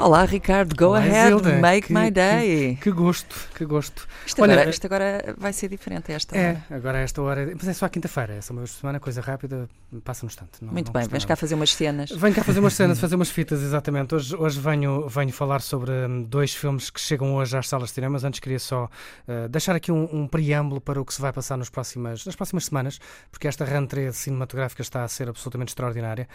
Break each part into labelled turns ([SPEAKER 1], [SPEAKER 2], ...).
[SPEAKER 1] Olá, Ricardo. Go
[SPEAKER 2] Olá,
[SPEAKER 1] ahead,
[SPEAKER 2] Zilda.
[SPEAKER 1] make
[SPEAKER 2] Que-
[SPEAKER 1] my
[SPEAKER 2] que-
[SPEAKER 1] day.
[SPEAKER 2] Que, gosto, que gosto.
[SPEAKER 1] Isto,
[SPEAKER 2] Olha,
[SPEAKER 1] agora, isto agora vai ser diferente esta hora.
[SPEAKER 2] É, agora esta hora. Mas é só quinta-feira, é só uma semana, coisa rápida, passa no instante. Não,
[SPEAKER 1] Muito
[SPEAKER 2] não
[SPEAKER 1] bem, vens cá fazer umas cenas.
[SPEAKER 2] Venho cá fazer umas cenas, fazer umas fitas, exatamente. Hoje, hoje venho, venho falar sobre hum, dois filmes que chegam hoje às salas de cinema, mas antes queria só uh, deixar aqui um, um preâmbulo para o que se vai passar nos próximas, nas próximas semanas, porque esta rentrée cinematográfica está a ser absolutamente extraordinária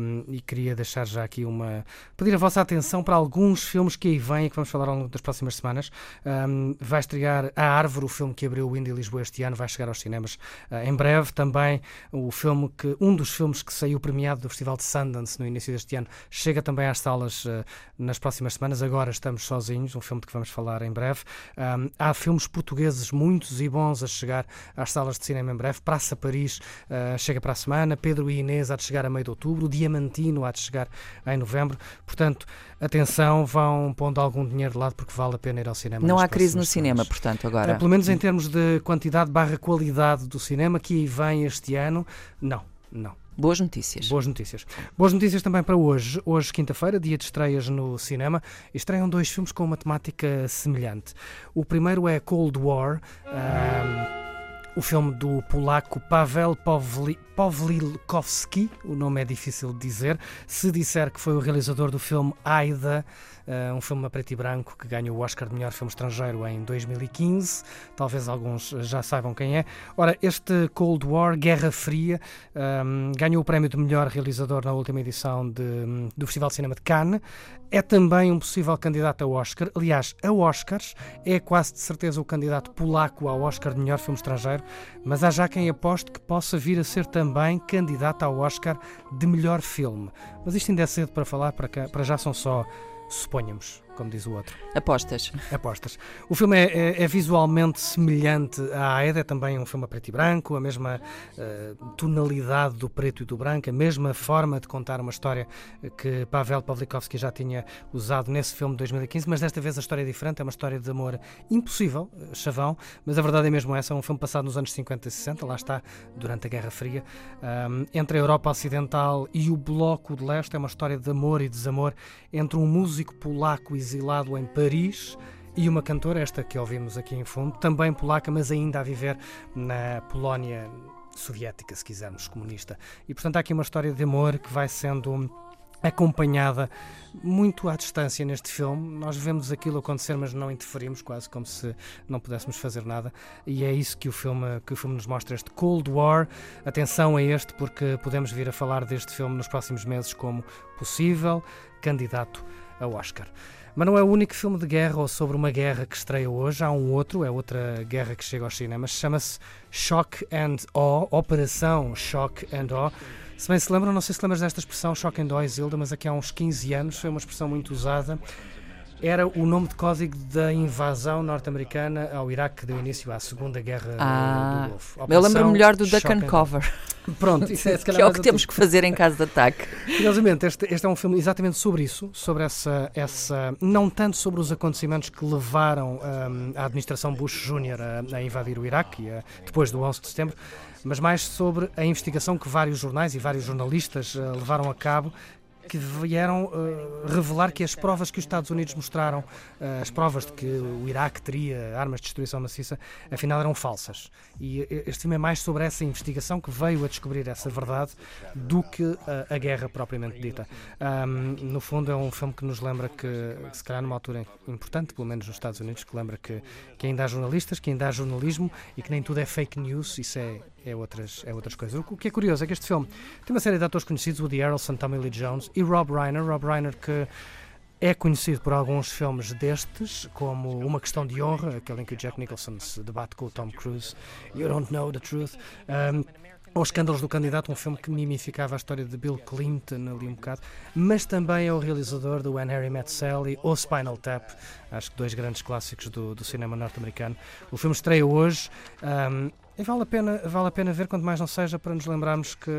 [SPEAKER 2] hum, e queria deixar já aqui uma. pedir a vossa atenção para alguns filmes que aí vêm e que vamos falar ao longo das próximas semanas. Hum, vai estrear A Árvore, o filme que abriu o Indy Lisboa este ano, vai chegar aos cinemas uh, em breve. Também o filme que, um dos filmes que saiu premiado do Festival de Sundance no início deste ano, chega também às salas uh, nas próximas semanas. Agora estamos sozinhos, um filme de que vamos falar em breve. Um, há filmes portugueses muitos e bons a chegar às salas de cinema em breve. Praça Paris uh, chega para a semana, Pedro e Inês há de chegar a meio de outubro, Diamantino há de chegar em novembro. Portanto, atenção, vão pondo algum dinheiro de lado porque vale a pena ir ao cinema.
[SPEAKER 1] Não há crise no cinema, portanto, agora.
[SPEAKER 2] Pelo menos em termos de quantidade barra qualidade do cinema que aí vem este ano, não, não.
[SPEAKER 1] Boas notícias.
[SPEAKER 2] Boas notícias. Boas notícias também para hoje. Hoje, quinta-feira, dia de estreias no cinema. Estreiam dois filmes com uma temática semelhante. O primeiro é Cold War, ahm, o filme do polaco Pavel Pawli- Pawlikowski. O nome é difícil de dizer. Se disser que foi o realizador do filme Aida, ah, um filme a preto e branco que ganhou o Oscar de melhor filme estrangeiro em 2015. Talvez alguns já saibam quem é. Ora, este Cold War, Guerra Fria, um, ganhou o prémio de melhor realizador na última edição de- do Festival de Cinema de Cannes. É também um possível candidato ao Oscar. Aliás, a Oscars é quase de certeza o candidato polaco ao Oscar de melhor filme estrangeiro, mas há já quem aposte que possa vir a ser também candidato ao Oscar de melhor filme. Mas isto ainda é cedo para falar, para, cá- para já são só suponhamos, como diz o outro.
[SPEAKER 1] Apostas.
[SPEAKER 2] Apostas. O filme é, é- é visualmente semelhante à Aeda, é também um filme a preto e branco, a mesma eh, tonalidade do preto e do branco, a mesma forma de contar uma história que Pavel Pawlikowski já tinha usado nesse filme de 2015, mas desta vez a história é diferente, é uma história de amor impossível, eh, chavão, mas a verdade é mesmo essa, é um filme passado nos anos 50 e 60, lá está, durante a Guerra Fria, ahm, entre a Europa Ocidental e o Bloco de Leste, é uma história de amor e desamor entre um músico polaco exilado em Paris e uma cantora, esta que ouvimos aqui em fundo, também polaca, mas ainda a viver na Polónia soviética, se quisermos, comunista. E portanto há aqui uma história de amor que vai sendo acompanhada muito à distância neste filme. Nós vemos aquilo acontecer, mas não interferimos, quase como se não pudéssemos fazer nada. E é isso que o filme, que o filme nos mostra, este Cold War. Atenção a este, porque podemos vir a falar deste filme nos próximos meses como possível candidato ao Oscar. Mas não é o único filme de guerra ou sobre uma guerra que estreia hoje. Há um outro, é outra guerra que chega aos cinemas. Chama-se Shock and Awe, Operação Shock and Awe. Se bem se lembram, não sei se lembras desta expressão, Shock and Awe, Zilda, mas aqui há uns 15 anos foi uma expressão muito usada. Era o nome de código da invasão norte-americana ao Iraque que deu início à Segunda Guerra
[SPEAKER 1] Ah,
[SPEAKER 2] do Golfo.
[SPEAKER 1] Eu lembro
[SPEAKER 2] Operação
[SPEAKER 1] melhor do Duck and. Cover,
[SPEAKER 2] Pronto, isso é, se calhar
[SPEAKER 1] que é o que temos que fazer em caso de ataque.
[SPEAKER 2] Curiosamente, este, este é um filme exatamente sobre isso, sobre essa, essa não tanto sobre os acontecimentos que levaram hum, a administração Bush Jr. a, a invadir o Iraque a- depois do 11 de setembro, mas mais sobre a investigação que vários jornais e vários jornalistas eh, levaram a cabo que vieram eh, revelar que as provas que os Estados Unidos mostraram, eh, as provas de que o Iraque teria armas de destruição maciça, afinal eram falsas. E este filme é mais sobre essa investigação que veio a descobrir essa verdade do que eh, a guerra propriamente dita. Ahm, no fundo, é um filme que nos lembra que, se calhar numa altura importante, pelo menos nos Estados Unidos, que lembra que, que ainda há jornalistas, que ainda há jornalismo e que nem tudo é fake news, isso é, é, outras, é outras coisas. O que é curioso é que este filme tem uma série de atores conhecidos, Woody Harrelson, Tommy Lee Jones e Rob Reiner. Rob Reiner que é conhecido por alguns filmes destes, como Uma Questão de Honra, aquele em que o Jack Nicholson se debate com o Tom Cruise, You Don't Know the Truth. Um, ou Escândalos do Candidato, um filme que mimificava a história de Bill Clinton ali um bocado, mas também é o realizador do When Harry Met Sally ou Spinal Tap, acho que dois grandes clássicos do, do cinema norte-americano. O filme estreia hoje um, e vale a, pena, vale a pena ver, quanto mais não seja, para nos lembrarmos que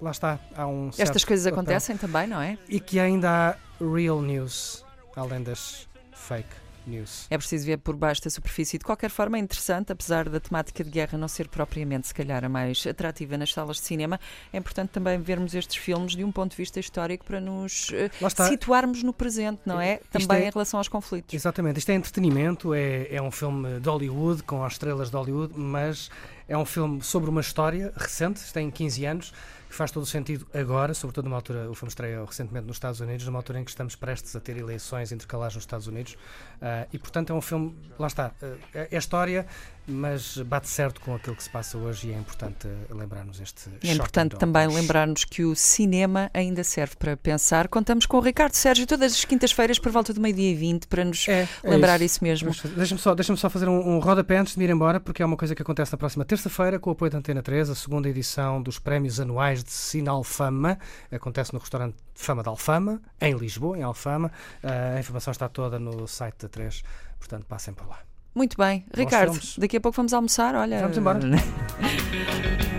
[SPEAKER 2] lá está, há um certo
[SPEAKER 1] Estas coisas
[SPEAKER 2] papel
[SPEAKER 1] acontecem também, não é?
[SPEAKER 2] e que ainda há real news, além das fake news.
[SPEAKER 1] É preciso ver por baixo da superfície. De qualquer forma, é interessante, apesar da temática de guerra não ser propriamente, se calhar, a mais atrativa nas salas de cinema, é importante também vermos estes filmes de um ponto de vista histórico para nos eh, situarmos no presente, não é?
[SPEAKER 2] Isto
[SPEAKER 1] Também
[SPEAKER 2] é-
[SPEAKER 1] em relação aos conflitos.
[SPEAKER 2] Exatamente, isto é entretenimento, é, é um filme de Hollywood, com as estrelas de Hollywood, mas é um filme sobre uma história recente, tem 15 anos, que faz todo o sentido agora, sobretudo numa altura, o filme estreia recentemente nos Estados Unidos, numa altura em que estamos prestes a ter eleições intercalares nos Estados Unidos, ah, e portanto é um filme, lá está, ah, é, história, mas bate certo com aquilo que se passa hoje e é importante ah, lembrarmos este
[SPEAKER 1] É importante também lembrar-nos que o cinema ainda serve para pensar. Contamos com o Ricardo Sérgio todas as quintas-feiras por volta do meio-dia e vinte para nos
[SPEAKER 2] É, é
[SPEAKER 1] lembrar
[SPEAKER 2] isso.
[SPEAKER 1] isso mesmo.
[SPEAKER 2] Deixa-me só, deixa só fazer um, um rodapé antes de ir embora, porque é uma coisa que acontece na próxima terça-feira, com o apoio da Antena 3, a segunda edição dos prémios anuais de Sinal Fama. Acontece no restaurante Fama de Alfama, em Lisboa, em Alfama. Ah, a informação está toda no site da 3, portanto passem por lá.
[SPEAKER 1] Muito bem. Ricardo, daqui a pouco vamos almoçar. Olha,
[SPEAKER 2] Vamos embora.